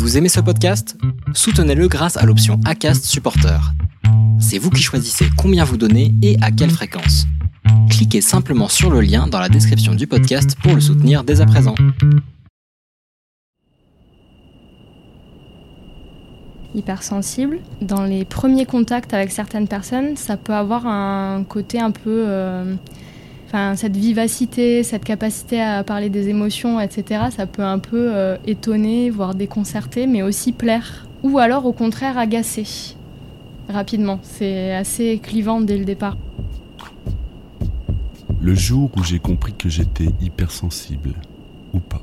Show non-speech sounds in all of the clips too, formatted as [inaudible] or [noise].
Vous aimez ce podcast? Soutenez-le grâce à l'option ACAST Supporter. C'est vous qui choisissez combien vous donnez et à quelle fréquence. Cliquez simplement sur le lien dans la description du podcast pour le soutenir dès à présent. hypersensible. Dans les premiers contacts avec certaines personnes, ça peut avoir un côté un peu... euh, Cette vivacité, cette capacité à parler des émotions, etc., ça peut un peu euh, étonner, voire déconcerter, mais aussi plaire. Ou alors, au contraire, agacer rapidement. C'est assez clivant dès le départ. Le jour où j'ai compris que j'étais hypersensible, ou pas.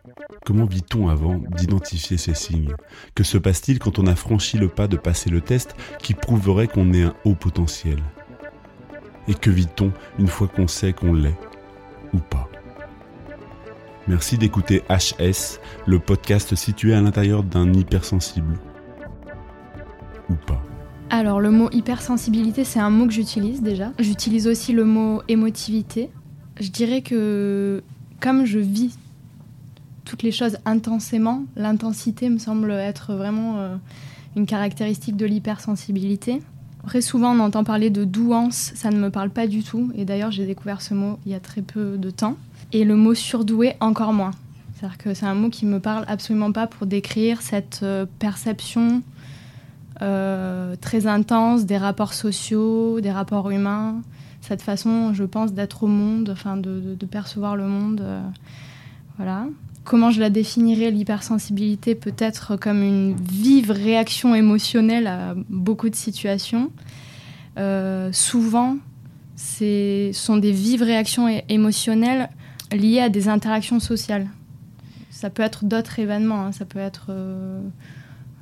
Comment vit-on avant d'identifier ces signes? Que se passe-t-il quand on a franchi le pas de passer le test qui prouverait qu'on est un haut potentiel? Et que vit-on une fois qu'on sait qu'on l'est Ou pas? Merci d'écouter HS, le podcast situé à l'intérieur d'un hypersensible. Ou pas. Alors, le mot hypersensibilité, c'est un mot que j'utilise déjà. J'utilise aussi le mot émotivité. Je dirais que comme je vis toutes les choses intensément, l'intensité me semble être vraiment euh, une caractéristique de l'hypersensibilité. Très souvent, on entend parler de douance, ça ne me parle pas du tout. Et d'ailleurs, j'ai découvert ce mot il y a très peu de temps. Et le mot surdoué, encore moins. C'est-à-dire que c'est un mot qui me parle absolument pas pour décrire cette euh, perception euh, très intense des rapports sociaux, des rapports humains, cette façon, je pense, d'être au monde, enfin de, percevoir le monde. voilà. Comment je la définirais, l'hypersensibilité Peut-être comme une vive réaction émotionnelle à beaucoup de situations. Euh, souvent, ce sont des vives réactions émotionnelles liées à des interactions sociales. Ça peut être d'autres événements, hein. ça peut être euh,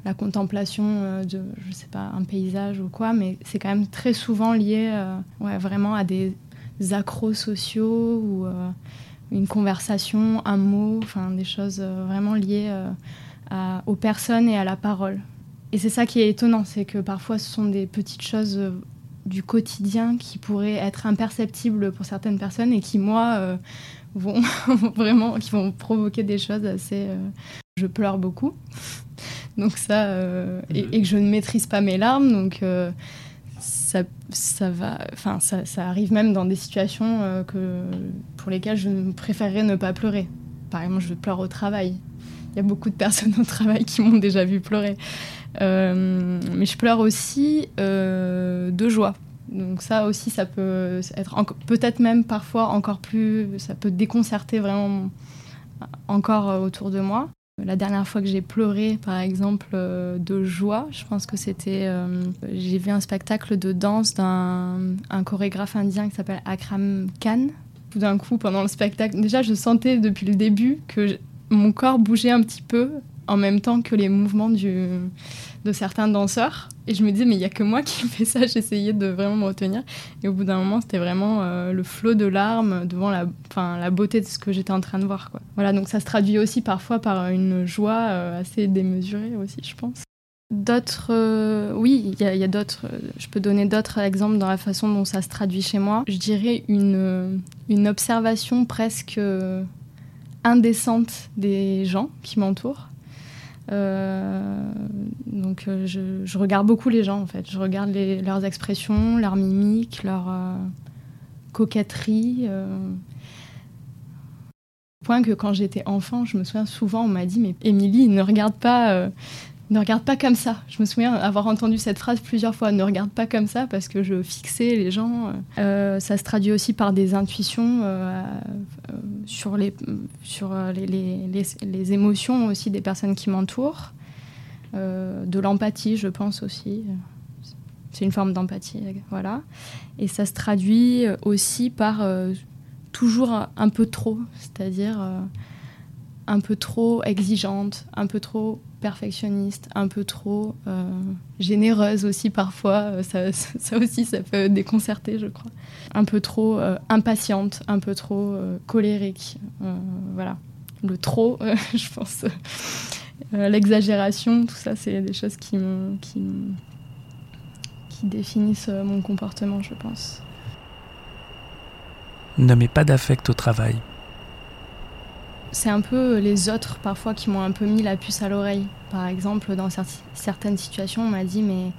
la contemplation euh, de, je sais pas, un paysage ou quoi, mais c'est quand même très souvent lié ouais, vraiment à des accros sociaux ou une conversation, un mot, enfin des choses euh, vraiment liées euh, à- aux personnes et à la parole. Et c'est ça qui est étonnant, c'est que parfois ce sont des petites choses euh, du quotidien qui pourraient être imperceptibles pour certaines personnes et qui, moi, euh, vont [laughs] vraiment, qui vont provoquer des choses assez. euh, Je pleure beaucoup, donc ça, euh, et, et que je ne maîtrise pas mes larmes, donc. Ça, ça va, enfin, ça, ça arrive même dans des situations euh, que, pour lesquelles je préférerais ne pas pleurer. Par exemple, je pleure au travail. Il y a beaucoup de personnes au travail qui m'ont déjà vu pleurer. Euh, mais je pleure aussi euh, de joie. Donc ça aussi, ça peut être peut-être même parfois encore plus, ça peut déconcerter vraiment encore euh, autour de moi. La dernière fois que j'ai pleuré, par exemple, euh, de joie, je pense que c'était. euh, j'ai vu un spectacle de danse d'un un chorégraphe indien qui s'appelle Akram Khan. Tout d'un coup, pendant le spectacle, déjà, je sentais depuis le début que mon corps bougeait un petit peu en même temps que les mouvements de certains danseurs. Et je me disais, mais il n'y a que moi qui fais ça. [laughs] J'essayais de vraiment me retenir. Et au bout d'un moment, c'était vraiment euh, le flot de larmes devant la, beauté de ce que j'étais en train de voir. Voilà, donc ça se traduit aussi parfois par une joie euh, assez démesurée aussi, je pense. D'autres, euh, oui, il y a, d'autres. euh, je peux donner d'autres exemples dans la façon dont ça se traduit chez moi. Je dirais une, euh, observation presque euh, indécente des gens qui m'entourent. Euh, donc euh, je, regarde beaucoup les gens en fait. Je regarde leurs expressions, leurs mimiques, leur euh, coquetterie. point que quand j'étais enfant, je me souviens souvent, on m'a dit mais Émilie, ne regarde pas, ne regarde pas comme ça. Je me souviens avoir entendu cette phrase plusieurs fois. Ne regarde pas comme ça parce que je fixais les gens. Ça se traduit aussi par des intuitions sur, les, sur euh, les, les- les- émotions aussi des personnes qui m'entourent. Euh, de l'empathie, je pense aussi. C'est une forme d'empathie, voilà. Et ça se traduit aussi par euh, toujours un peu trop, c'est-à-dire un peu trop exigeante, un peu trop perfectionniste, un peu trop euh, généreuse aussi parfois. Ça, [laughs] ça, aussi, ça peut déconcerter, je crois. Un peu trop impatiente, un peu trop colérique. voilà. Le trop, [laughs] je pense. L'exagération, tout ça, c'est des choses qui, qui définissent mon comportement, je pense. Ne mets pas d'affect au travail c'est un peu les autres parfois qui m'ont un peu mis la puce à l'oreille. Par exemple, dans certaines situations, on m'a dit mais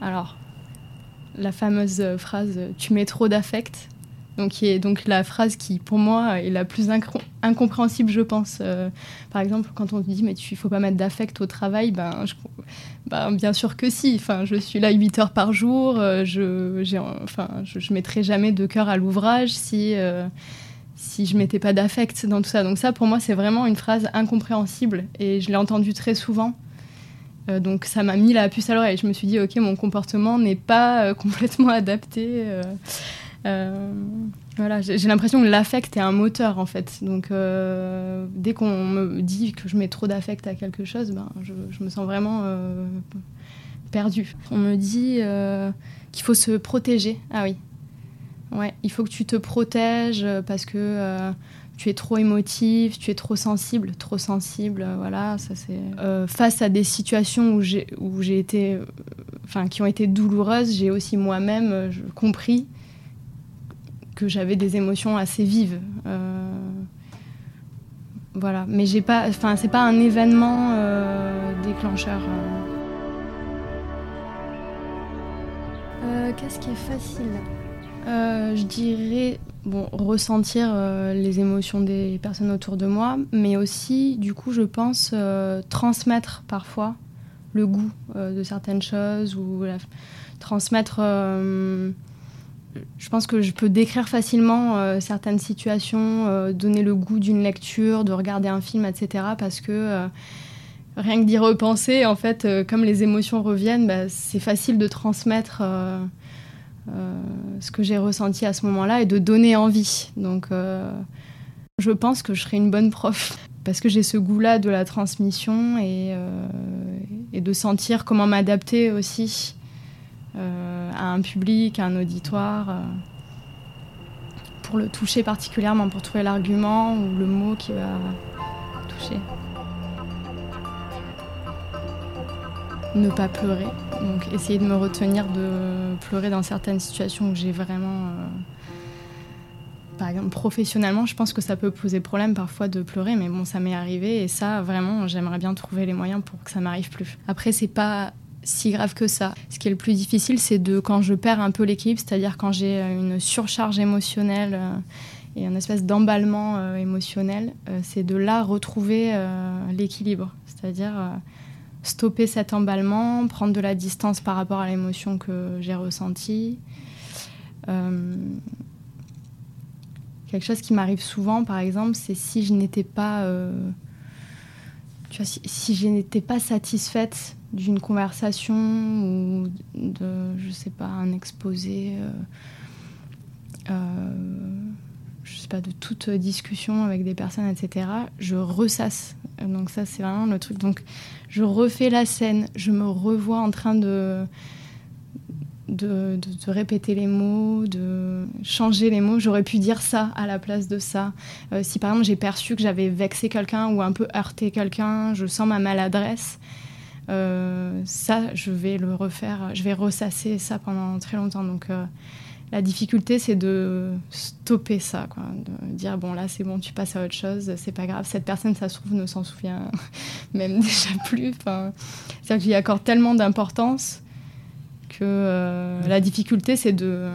alors la fameuse phrase tu mets trop d'affect donc qui est donc la phrase qui pour moi est la plus incompréhensible je pense euh, par exemple quand on dit mais tu faut pas mettre d'affect au travail ben, ben, bien sûr que si enfin je suis là 8 heures par jour euh, je enfin je, mettrai jamais de cœur à l'ouvrage si euh, si je mettais pas d'affect dans tout ça. Donc ça, pour moi, c'est vraiment une phrase incompréhensible et je l'ai entendue très souvent. Euh, donc ça m'a mis la puce à l'oreille. Je me suis dit, ok, mon comportement n'est pas euh, [laughs] complètement adapté. Euh, voilà, j'ai l'impression que l'affect est un moteur en fait. Donc dès qu'on me dit que je mets trop d'affect à quelque chose, ben, je, je me sens vraiment perdue. On me dit qu'il faut se protéger. Ah oui, Ouais, il faut que tu te protèges euh, parce que euh, tu es trop émotif, tu es trop sensible, trop sensible, euh, voilà, ça c'est. face à des situations où j'ai où j'ai été, enfin qui ont été douloureuses, j'ai aussi moi-même compris que j'avais des émotions assez vives. voilà, mais j'ai pas, enfin c'est pas un événement déclencheur. Qu'est-ce qui est facile? Euh, je dirais bon, ressentir euh, les émotions des personnes autour de moi, mais aussi, du coup, je pense euh, transmettre parfois le goût de certaines choses ou transmettre. je pense que je peux décrire facilement certaines situations, donner le goût d'une lecture, de regarder un film, etc. Parce que rien que d'y repenser, en fait, comme les émotions reviennent, bah, c'est facile de transmettre ce que j'ai ressenti à ce moment-là et de donner envie. Donc, euh, je pense que je serai une bonne prof parce que j'ai ce goût-là de la transmission et, euh, et de sentir comment m'adapter aussi à un public, à un auditoire, pour le toucher particulièrement, pour trouver l'argument ou le mot qui va toucher. Ne pas pleurer. Donc essayer de me retenir de pleurer dans certaines situations où j'ai vraiment... Euh, par exemple, professionnellement, je pense que ça peut poser problème parfois de pleurer, mais bon, ça m'est arrivé et ça, vraiment, j'aimerais bien trouver les moyens pour que ça m'arrive plus. Après, c'est pas si grave que ça. Ce qui est le plus difficile, c'est de quand je perds un peu l'équilibre, c'est-à-dire quand j'ai une surcharge émotionnelle euh, et un espèce d'emballement euh, émotionnel, c'est de là retrouver l'équilibre. C'est-à-dire stopper cet emballement, prendre de la distance par rapport à l'émotion que j'ai ressentie. Euh, quelque chose qui m'arrive souvent, par exemple, c'est si je n'étais pas, euh, si, je n'étais pas satisfaite d'une conversation ou de, je sais pas, un exposé. Euh, je sais pas, de toute discussion avec des personnes, etc., je ressasse. Donc ça, c'est vraiment le truc. Donc je refais la scène, je me revois en train de, de, répéter les mots, de changer les mots. J'aurais pu dire ça à la place de ça. Euh, si par exemple j'ai perçu que j'avais vexé quelqu'un ou un peu heurté quelqu'un, je sens ma maladresse. Euh, ça, je vais le refaire, je vais ressasser ça pendant très longtemps. Donc, euh, la difficulté, c'est de stopper ça, quoi, de dire bon là c'est bon, tu passes à autre chose, c'est pas grave. Cette personne, ça se trouve, ne s'en souvient [laughs] même [laughs] déjà plus. Enfin, c'est que j'y accorde tellement d'importance que euh, la difficulté, c'est de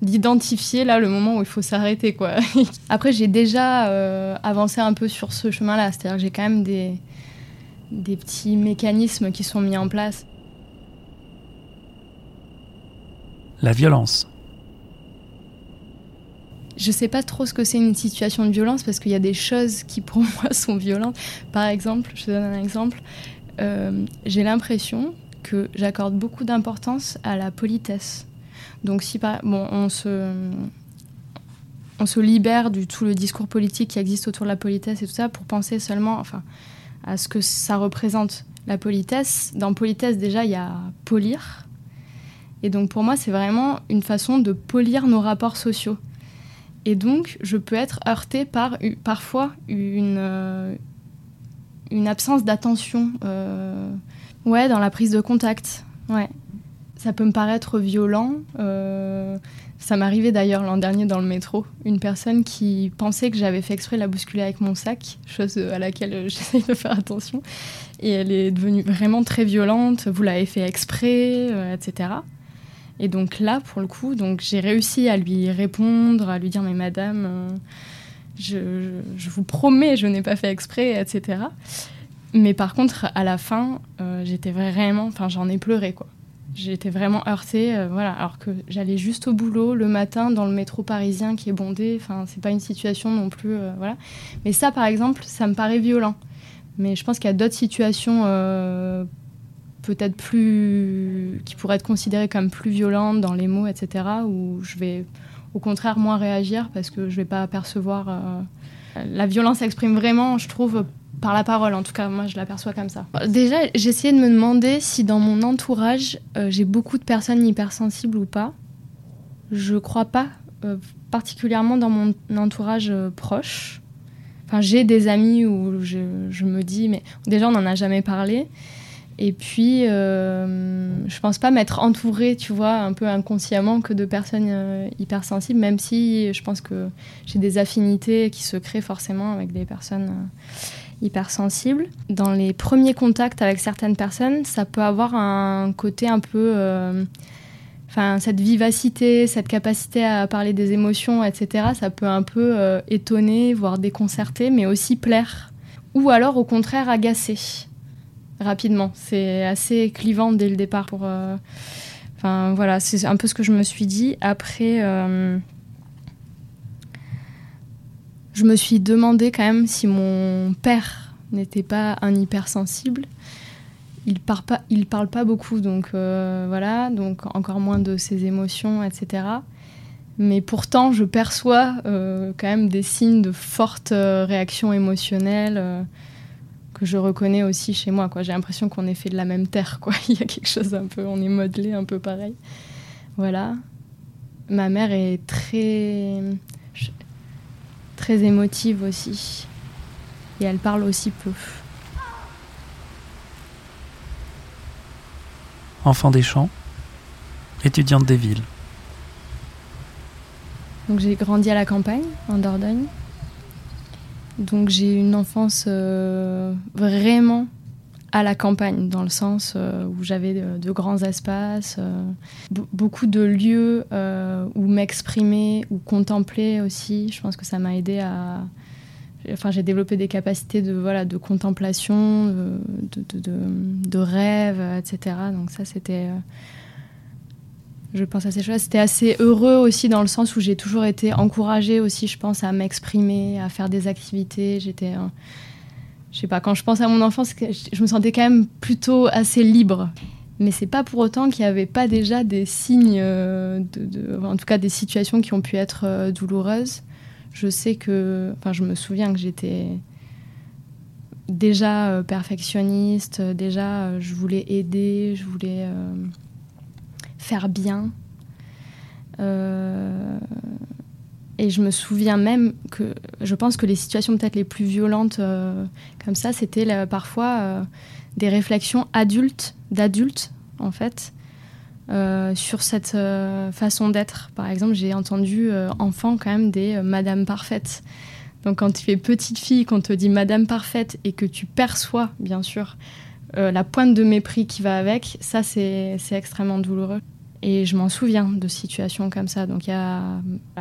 d'identifier là le moment où il faut s'arrêter, quoi. [laughs] Après, j'ai déjà euh, avancé un peu sur ce chemin-là, c'est-à-dire que j'ai quand même des petits mécanismes qui sont mis en place. La violence je sais pas trop ce que c'est une situation de violence parce qu'il y a des choses qui pour [laughs] moi sont violentes. Par exemple, je te donne un exemple. Euh, j'ai l'impression que j'accorde beaucoup d'importance à la politesse. Donc si bon, on se on se libère du tout le discours politique qui existe autour de la politesse et tout ça pour penser seulement enfin, à ce que ça représente la politesse. Dans politesse, déjà, il y a polir. Et donc, pour moi, c'est vraiment une façon de polir nos rapports sociaux. Et donc, je peux être heurtée par parfois une, euh, une absence d'attention. Euh, ouais, dans la prise de contact. Ouais. Ça peut me paraître violent. Euh, ça m'arrivait d'ailleurs l'an dernier dans le métro. Une personne qui pensait que j'avais fait exprès la bousculer avec mon sac, chose à laquelle [laughs] j'essaye de faire attention. Et elle est devenue vraiment très violente. Vous l'avez fait exprès, etc. Et donc là, pour le coup, donc j'ai réussi à lui répondre, à lui dire mais madame, euh, je, vous promets, je n'ai pas fait exprès, etc. Mais par contre, à la fin, euh, j'étais vraiment, enfin j'en ai pleuré quoi. J'étais vraiment heurtée, euh, voilà. Alors que j'allais juste au boulot le matin dans le métro parisien qui est bondé. Enfin, c'est pas une situation non plus, voilà. Mais ça, par exemple, ça me paraît violent. Mais je pense qu'il y a d'autres situations peut-être plus. qui pourrait être considérée comme plus violente dans les mots, etc., où je vais au contraire moins réagir parce que je vais pas percevoir. Euh, la violence s'exprime vraiment, je trouve, par la parole. En tout cas, moi, je l'aperçois comme ça. Déjà, j'essayais de me demander si dans mon entourage, euh, j'ai beaucoup de personnes hypersensibles ou pas. Je crois pas, euh, particulièrement dans mon entourage proche. Enfin, j'ai des amis où je, je, me dis, mais déjà, on n'en a jamais parlé. Et puis, euh, je pense pas m'être entourée, tu vois, un peu inconsciemment que de personnes euh, hypersensibles, même si je pense que j'ai des affinités qui se créent forcément avec des personnes euh, hypersensibles. Dans les premiers contacts avec certaines personnes, ça peut avoir un côté un peu. Euh, enfin, cette vivacité, cette capacité à parler des émotions, etc., ça peut un peu étonner, voire déconcerter, mais aussi plaire. Ou alors, au contraire, agacer rapidement. C'est assez clivant dès le départ. Pour, euh, Enfin voilà, c'est un peu ce que je me suis dit. Après, euh, je me suis demandé quand même si mon père n'était pas un hypersensible. Il parle pas, il parle pas beaucoup, donc euh, voilà, donc encore moins de ses émotions, etc. Mais pourtant, je perçois quand même des signes de forte réaction émotionnelle que je reconnais aussi chez moi. Quoi. J'ai l'impression qu'on est fait de la même terre. Quoi. [laughs] Il y a quelque chose un peu, on est modelé un peu pareil. Voilà. Ma mère est très, très émotive aussi. Et elle parle aussi peu. Enfant des champs, étudiante des villes. Donc j'ai grandi à la campagne, en Dordogne. Donc j'ai une enfance euh, vraiment à la campagne, dans le sens euh, où j'avais de, grands espaces, euh, beaucoup de lieux où m'exprimer, ou contempler aussi. Je pense que ça m'a aidé à... Enfin, j'ai développé des capacités de, voilà, de contemplation, de, de, de rêve, etc. Donc ça, c'était je pense à ces choses. C'était assez heureux aussi dans le sens où j'ai toujours été encouragée aussi, je pense, à m'exprimer, à faire des activités. J'étais, je sais pas, quand je pense à mon enfance, je me sentais quand même plutôt assez libre. Mais c'est pas pour autant qu'il n'y avait pas déjà des signes, euh, en tout cas des situations qui ont pu être euh, douloureuses. Je sais que, enfin, je me souviens que j'étais déjà euh, perfectionniste, déjà je voulais aider, je voulais faire bien. Euh, et je me souviens même que je pense que les situations peut-être les plus violentes euh, comme ça, c'était parfois euh, des réflexions adultes, d'adultes en fait, sur cette façon d'être. Par exemple, j'ai entendu enfant quand même des Madame parfaite. Donc quand tu es petite fille, qu'on te dit Madame parfaite et que tu perçois bien sûr la pointe de mépris qui va avec, ça c'est extrêmement douloureux. Et je m'en souviens de situations comme ça. Donc.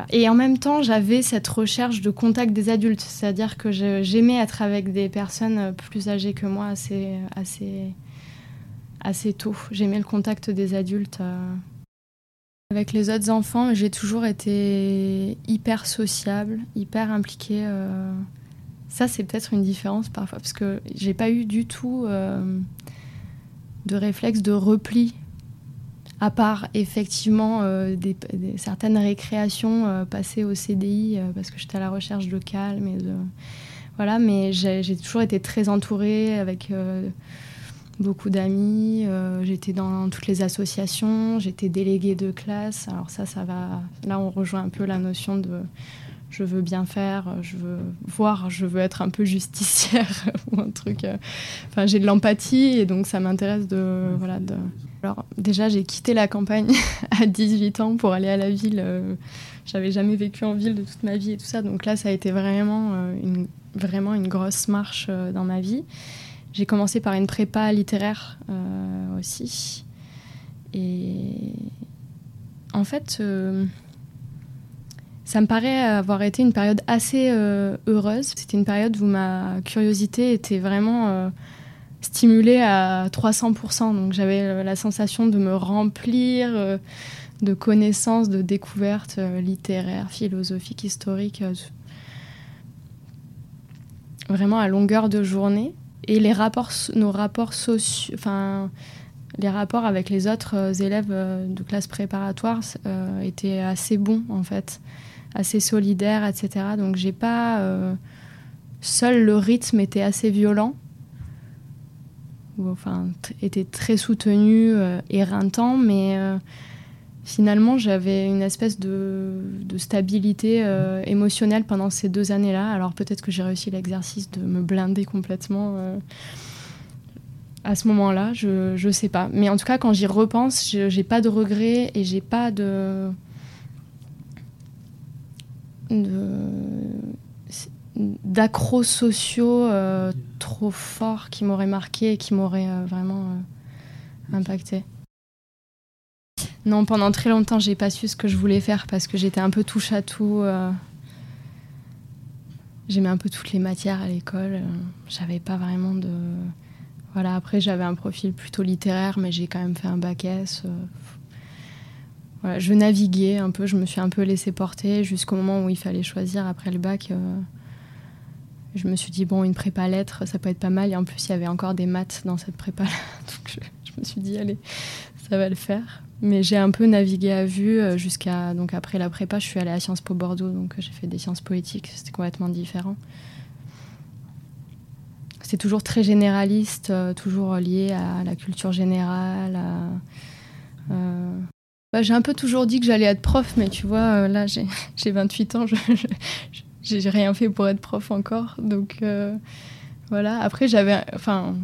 Et en même temps, j'avais cette recherche de contact des adultes. C'est-à-dire que j'aimais être avec des personnes plus âgées que moi assez, assez, assez tôt. J'aimais le contact des adultes. Euh. Avec les autres enfants, j'ai toujours été hyper sociable, hyper impliquée. Euh. Ça, c'est peut-être une différence parfois, parce que j'ai pas eu du tout euh, de réflexe de repli à part effectivement des, certaines récréations passées au CDI parce que j'étais à la recherche de calme voilà, mais j'ai toujours été très entourée avec beaucoup d'amis. j'étais dans toutes les associations, j'étais déléguée de classe. Alors ça, ça va. Là, on rejoint un peu la notion de je veux bien faire, je veux voir, je veux être un peu justicière [laughs] ou un truc. Euh, enfin, j'ai de l'empathie et donc ça m'intéresse de, voilà, de. Alors déjà, j'ai quitté la campagne [laughs] à 18 ans pour aller à la ville. Euh, j'avais jamais vécu en ville de toute ma vie et tout ça, donc là, ça a été vraiment euh, une, vraiment une grosse marche dans ma vie. J'ai commencé par une prépa littéraire aussi. Et en fait, ça me paraît avoir été une période assez euh, heureuse. C'était une période où ma curiosité était vraiment euh, stimulée à 300%. Donc j'avais euh, la sensation de me remplir de connaissances, de découvertes littéraires, philosophiques, historiques, vraiment à longueur de journée. Et les rapports, nos rapports sociaux, enfin, les rapports avec les autres élèves de classe préparatoire étaient assez bons en fait assez solidaire, etc. Donc j'ai pas. Euh, seul le rythme était assez violent, ou enfin était très soutenu, euh, éreintant, mais euh, finalement j'avais une espèce de, de stabilité émotionnelle pendant ces deux années-là. Alors peut-être que j'ai réussi l'exercice de me blinder complètement à ce moment-là, je, je sais pas. Mais en tout cas, quand j'y repense, j'ai pas de regrets et j'ai pas de d'accros sociaux euh, trop forts qui m'auraient marqué et qui m'auraient euh, vraiment euh, impacté. Non, pendant très longtemps, j'ai pas su ce que je voulais faire parce que j'étais un peu touche à tout. J'aimais un peu toutes les matières à l'école. J'avais pas vraiment de. Voilà, après, j'avais un profil plutôt littéraire, mais j'ai quand même fait un bac S je naviguais un peu, je me suis un peu laissée porter jusqu'au moment où il fallait choisir après le bac. Euh, je me suis dit, bon, une prépa lettres, ça peut être pas mal. Et en plus, il y avait encore des maths dans cette prépa [laughs] Donc, je, me suis dit, allez, ça va le faire. Mais j'ai un peu navigué à vue euh, jusqu'à. Donc, après la prépa, je suis allée à Sciences Po Bordeaux. Donc, j'ai fait des sciences poétiques. C'était complètement différent. C'est toujours très généraliste, euh, toujours lié à la culture générale, à, bah, j'ai un peu toujours dit que j'allais être prof, mais tu vois, euh, là, j'ai [laughs] 28 ans, je j'ai rien fait pour être prof encore. Donc, euh, voilà. Après, j'avais. Enfin.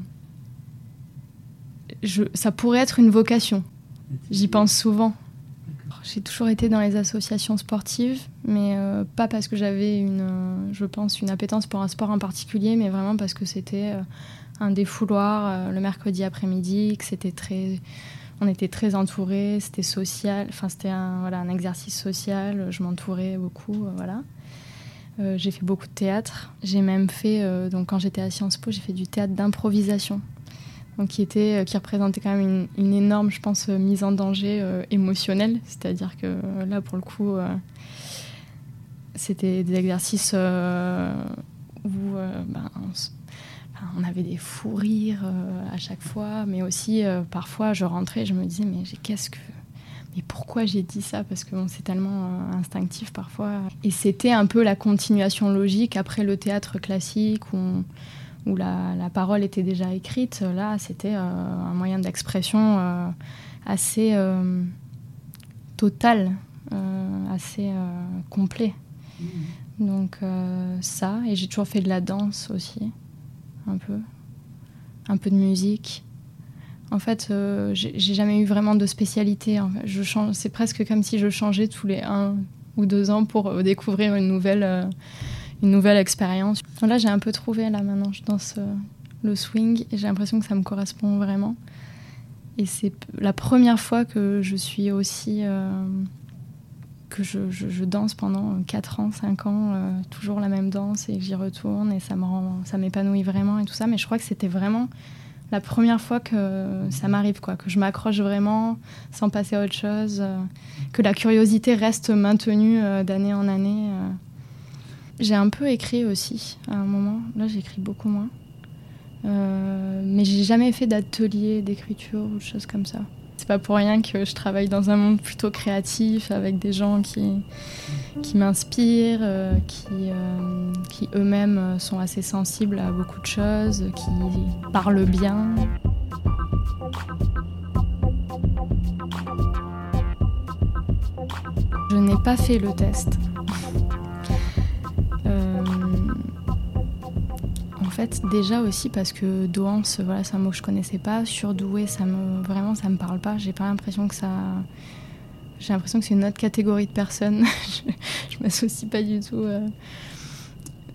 Je, ça pourrait être une vocation. J'y pense souvent. J'ai toujours été dans les associations sportives, mais euh, pas parce que j'avais une, je pense, une appétence pour un sport en particulier, mais vraiment parce que c'était un défouloir le mercredi après-midi, que c'était très on était très entourés, c'était social, enfin c'était un, voilà, un exercice social, je m'entourais beaucoup, euh, voilà. Euh, j'ai fait beaucoup de théâtre. J'ai même fait, euh, donc quand j'étais à Sciences Po, j'ai fait du théâtre d'improvisation, donc qui était, qui représentait quand même une, énorme, je pense, mise en danger émotionnelle. C'est-à-dire que là, pour le coup, c'était des exercices où ben, on avait des fous rires euh, à chaque fois, mais aussi euh, parfois je rentrais, je me disais mais qu'est-ce que mais pourquoi j'ai dit ça? Parce que c'est tellement euh, instinctif parfois. Et c'était un peu la continuation logique après le théâtre classique où, où la, parole était déjà écrite. Là, c'était un moyen d'expression assez total, assez complet. Mmh. Donc ça, et j'ai toujours fait de la danse aussi un peu, un peu de musique. En fait, euh, j'ai jamais eu vraiment de spécialité. Je change, c'est presque comme si je changeais tous les un ou deux ans pour euh, découvrir une nouvelle, euh, une nouvelle expérience. Là, j'ai un peu trouvé là maintenant. Je danse le swing et j'ai l'impression que ça me correspond vraiment. Et c'est la première fois que je suis aussi que je, danse pendant 4 ans, 5 ans, euh, toujours la même danse et j'y retourne et ça me rend, ça m'épanouit vraiment et tout ça. Mais je crois que c'était vraiment la première fois que ça m'arrive, quoi, que je m'accroche vraiment sans passer à autre chose, euh, que la curiosité reste maintenue euh, d'année en année. J'ai un peu écrit aussi à un moment. Là, j'écris beaucoup moins. mais j'ai jamais fait d'atelier d'écriture ou de choses comme ça. Pas pour rien que je travaille dans un monde plutôt créatif, avec des gens qui, qui m'inspirent, euh, qui, euh, qui eux-mêmes sont assez sensibles à beaucoup de choses, qui parlent bien. Je n'ai pas fait le test. Déjà aussi parce que douance, voilà, c'est un mot que je connaissais pas. Surdoué, ça me vraiment, ça me parle pas. J'ai pas l'impression que ça. J'ai l'impression que c'est une autre catégorie de personnes. [laughs] je, je m'associe pas du tout. euh.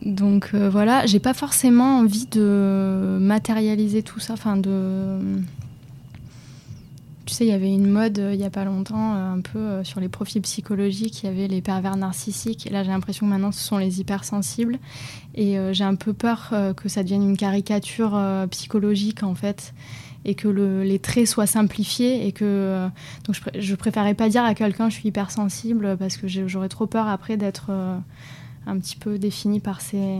Donc euh, voilà, j'ai pas forcément envie de matérialiser tout ça, enfin de. Tu sais, il y avait une mode euh, il y a pas longtemps, euh, un peu euh, sur les profils psychologiques, il y avait les pervers narcissiques. Et là, j'ai l'impression que maintenant, ce sont les hypersensibles. Et j'ai un peu peur que ça devienne une caricature psychologique, en fait. Et que le- les traits soient simplifiés. Et que. donc, je, pr- préférais pas dire à quelqu'un je suis hypersensible parce que j'aurais trop peur après d'être un petit peu définie par ces,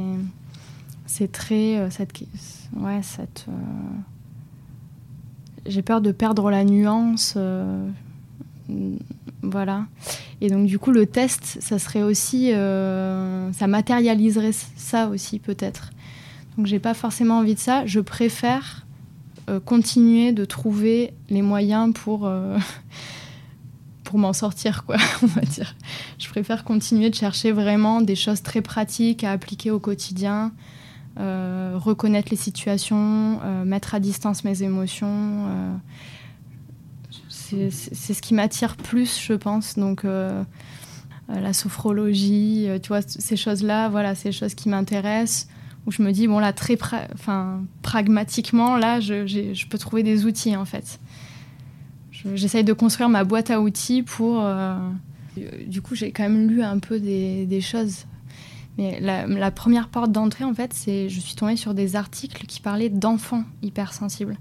ces traits, cette. Ouais, cette. J'ai peur de perdre la nuance. euh, voilà. Et donc, du coup, le test, ça serait aussi. euh, ça matérialiserait ça aussi, peut-être. Donc, j'ai pas forcément envie de ça. Je préfère euh, continuer de trouver les moyens pour. [laughs] pour m'en sortir, quoi, [laughs] on va dire. Je préfère continuer de chercher vraiment des choses très pratiques à appliquer au quotidien, euh, reconnaître les situations, euh, mettre à distance mes émotions. euh, c'est ce qui m'attire plus, je pense. Donc, la sophrologie, tu vois, ces choses-là, voilà, ces choses qui m'intéressent, où je me dis, bon, là, très pragmatiquement, là, je, peux trouver des outils, en fait. Je- J'essaye de construire ma boîte à outils pour. du coup, j'ai quand même lu un peu des choses. Mais la, la première porte d'entrée, en fait, c'est je suis tombée sur des articles qui parlaient d'enfants hypersensibles.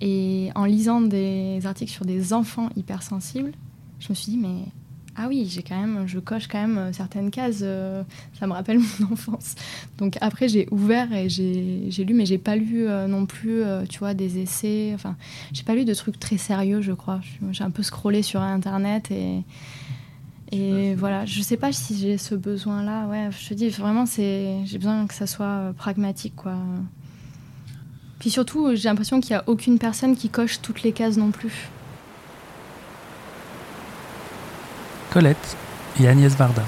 Et en lisant des articles sur des enfants hypersensibles, je me suis dit, mais ah oui, j'ai quand même, je coche quand même certaines cases. euh, ça me rappelle mon [laughs] enfance. Donc après, j'ai ouvert et j'ai lu, mais j'ai pas lu euh, non plus, euh, tu vois, des essais. Enfin, j'ai pas lu de trucs très sérieux, je crois. J'ai un peu scrollé sur Internet et. Et voilà, je sais pas si j'ai ce besoin-là. Ouais, je te dis vraiment, c'est j'ai besoin que ça soit euh, pragmatique, quoi. Puis surtout, j'ai l'impression qu'il y a aucune personne qui coche toutes les cases non plus. Colette et Agnès Varda.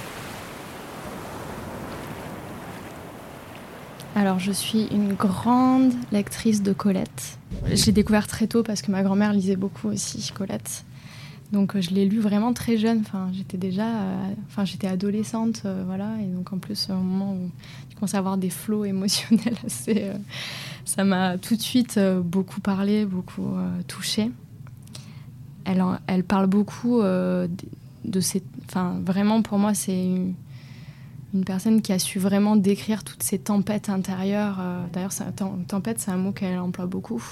Alors, je suis une grande lectrice de Colette. Je l'ai découvert très tôt parce que ma grand-mère lisait beaucoup aussi Colette. Donc, euh, je l'ai lu vraiment très jeune. Enfin, j'étais déjà, euh, j'étais adolescente, euh, voilà. Et donc, en plus, au moment où tu commences à avoir des flots [laughs] émotionnels, assez, ça m'a tout de suite beaucoup parlé, beaucoup touchée. Elle, elle parle beaucoup de ces, enfin, vraiment pour moi, c'est une, personne qui a su vraiment décrire toutes ces tempêtes intérieures. D'ailleurs, tempête, c'est un mot qu'elle emploie beaucoup,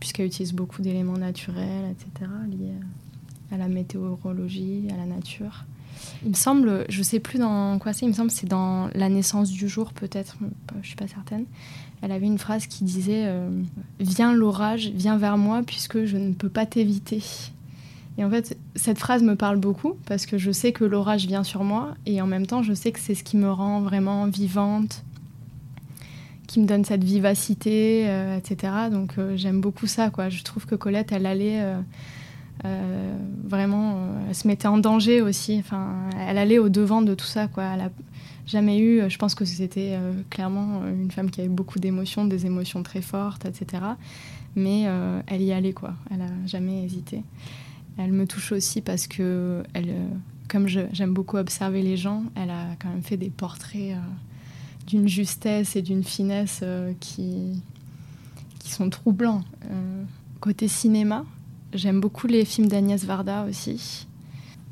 puisqu'elle utilise beaucoup d'éléments naturels, etc., la météorologie, à la nature. Il me semble, je sais plus dans quoi c'est, il me semble c'est dans La naissance du jour, peut-être, je suis pas certaine. Elle avait une phrase qui disait euh, Viens l'orage, viens vers moi, puisque je ne peux pas t'éviter. Et en fait, cette phrase me parle beaucoup parce que je sais que l'orage vient sur moi et en même temps, je sais que c'est ce qui me rend vraiment vivante, qui me donne cette vivacité, euh, etc. Donc euh, j'aime beaucoup ça, quoi. Je trouve que Colette, elle allait vraiment, euh, elle se mettait en danger aussi. Enfin, elle allait au devant de tout ça, quoi. Elle a jamais eu, je pense que c'était euh, clairement une femme qui avait beaucoup d'émotions, des émotions très fortes, etc. Mais euh, elle y allait, quoi. Elle a jamais hésité. Elle me touche aussi parce que, elle, euh, comme j'aime beaucoup observer les gens, elle a quand même fait des portraits euh, d'une justesse et d'une finesse euh, qui, sont troublants. Euh, côté cinéma, j'aime beaucoup les films d'Agnès Varda aussi.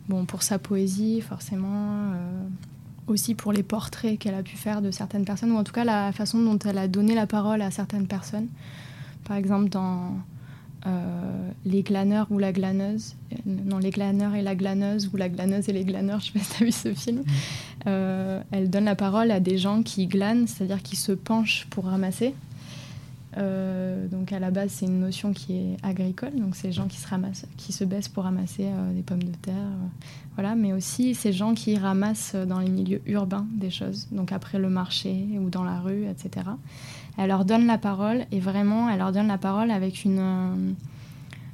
Bon, pour sa poésie, forcément. euh, aussi pour les portraits qu'elle a pu faire de certaines personnes, ou en tout cas la façon dont elle a donné la parole à certaines personnes. Par exemple, dans euh, Les glaneurs ou la glaneuse. Euh, Non, Les glaneurs et la glaneuse, ou La glaneuse et les glaneurs, je sais pas si tu as vu ce film. Euh, elle donne la parole à des gens qui glanent, c'est-à-dire qui se penchent pour ramasser. Euh, donc à la base, c'est une notion qui est agricole, donc c'est les gens qui se ramassent, qui se baissent pour ramasser euh, des pommes de terre, euh, voilà. Mais aussi ces gens qui ramassent dans les milieux urbains des choses, donc après le marché ou dans la rue, etc. Elle leur donne la parole et vraiment, elle leur donne la parole avec une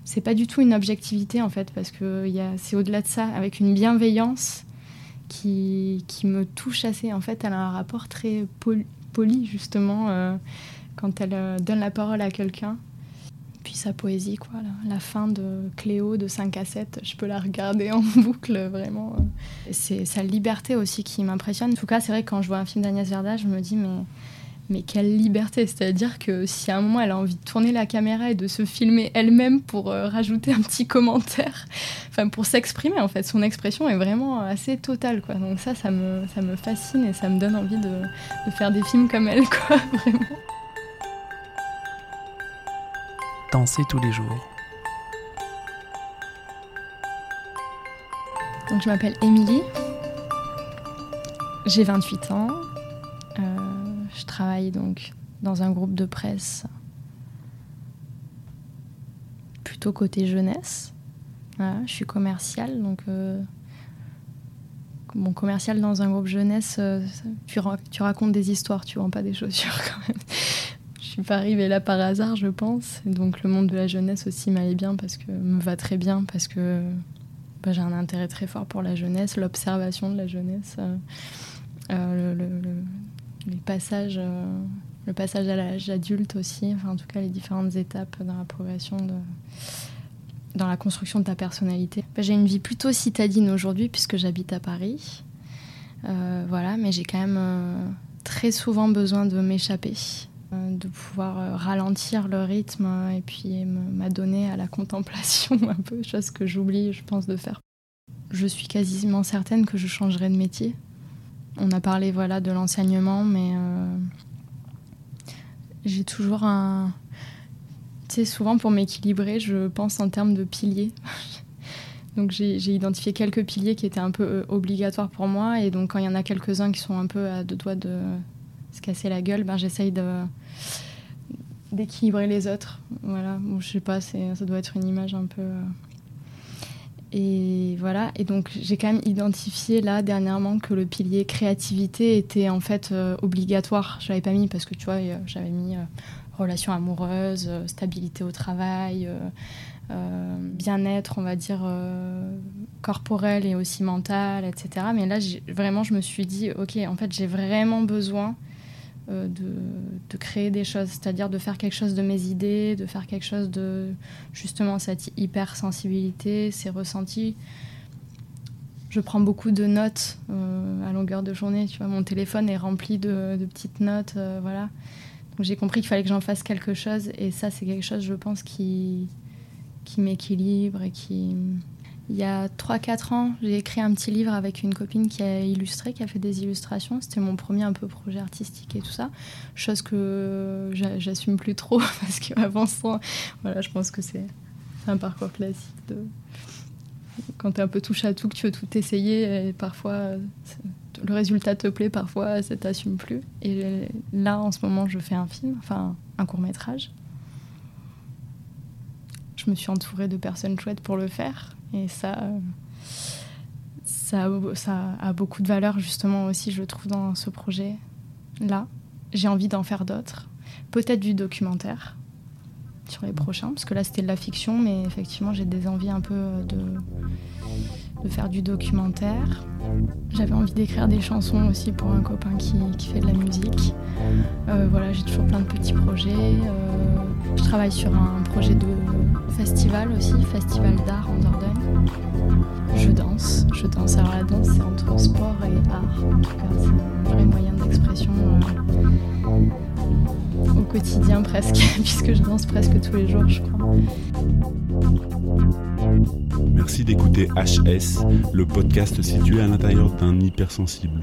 c'est pas du tout une objectivité en fait, parce que c'est au-delà de ça, avec une bienveillance qui, qui, me touche assez. En fait, elle a un rapport très poli, justement quand elle euh, donne la parole à quelqu'un. Puis sa poésie, quoi, la, fin de Cléo de 5 à 7, je peux la regarder en [laughs] boucle, vraiment. C'est sa liberté aussi qui m'impressionne. En tout cas, c'est vrai que quand je vois un film d'Agnès Verda, je me dis, mais mais quelle liberté C'est-à-dire que si à un moment elle a envie de tourner la caméra et de se filmer elle-même pour euh, rajouter un petit commentaire, [laughs] enfin pour s'exprimer en fait, son expression est vraiment assez totale quoi. Donc ça, ça me, ça me fascine et ça me donne envie de, de faire des films comme elle [laughs] quoi, vraiment. Danser tous les jours. Donc je m'appelle Émilie, j'ai 28 ans, je travaille donc dans un groupe de presse plutôt côté jeunesse. je suis commerciale, donc euh, mon dans un groupe jeunesse, euh, tu, tu, racontes des histoires, tu vends pas des chaussures [laughs] quand même. Je suis pas arrivée là par hasard, je pense. donc le monde de la jeunesse aussi m'allait bien parce que me va très bien parce que bah, j'ai un intérêt très fort pour la jeunesse, l'observation de la jeunesse. Euh, le, les passages, euh, le passage à l'âge adulte aussi, enfin en tout cas les différentes étapes dans la progression dans la construction de ta personnalité. Bah, j'ai une vie plutôt citadine aujourd'hui puisque j'habite à Paris. Euh, voilà, mais j'ai quand même euh, très souvent besoin de m'échapper, de pouvoir ralentir le rythme et puis m'adonner à la contemplation [laughs] un peu, chose que j'oublie, je pense, de faire. Je suis quasiment certaine que je changerai de métier on a parlé voilà de l'enseignement, mais euh, j'ai toujours un. Tu sais, souvent pour m'équilibrer, je pense en termes de piliers. [laughs] donc j'ai identifié quelques piliers qui étaient un peu euh, obligatoires pour moi, et donc quand il y en a quelques-uns qui sont un peu à deux doigts de se casser la gueule, ben j'essaye d'équilibrer les autres. Voilà, bon, je sais pas, ça doit être une image un peu. Euh, et voilà, et donc j'ai quand même identifié là dernièrement que le pilier créativité était en fait euh, obligatoire. Je l'avais pas mis parce que tu vois, euh, j'avais mis euh, relation amoureuse, stabilité au travail, bien-être, on va dire, corporel et aussi mental, etc. Mais là, vraiment, je me suis dit, ok, en fait, j'ai vraiment besoin euh, de, créer des choses, c'est-à-dire de faire quelque chose de mes idées, de faire quelque chose de justement cette hypersensibilité, ces ressentis. Je prends beaucoup de notes euh, à longueur de journée. Tu vois, mon téléphone est rempli de, petites notes, euh, voilà. Donc j'ai compris qu'il fallait que j'en fasse quelque chose, et ça c'est quelque chose, je pense, qui qui m'équilibre et qui il y a 3-4 ans, j'ai écrit un petit livre avec une copine qui a illustré, qui a fait des illustrations. C'était mon premier un peu projet artistique et tout ça. Chose que j'assume plus trop [laughs] parce qu'avant ça, voilà, je pense que c'est un parcours classique de quand tu es un peu touche à tout, que tu veux tout essayer et parfois le résultat te plaît, parfois ça t'assume plus. Et là, en ce moment, je fais un film, enfin un court métrage. Je me suis entourée de personnes chouettes pour le faire et ça, ça, ça a beaucoup de valeur justement aussi, je trouve, dans ce projet-là. J'ai envie d'en faire d'autres. Peut-être du documentaire sur les prochains, parce que là c'était de la fiction, mais effectivement j'ai des envies un peu de, de faire du documentaire. J'avais envie d'écrire des chansons aussi pour un copain qui, qui fait de la musique. Euh, voilà, j'ai toujours plein de petits projets. Euh, je travaille sur un projet de festival aussi, festival d'art en Dordogne. Je danse, je danse. Alors la danse, c'est entre sport et art. En tout cas, c'est un vrai moyen d'expression euh, au quotidien presque, [laughs] puisque je danse presque tous les jours, je crois. Merci d'écouter HS, le podcast situé à l'intérieur d'un hypersensible.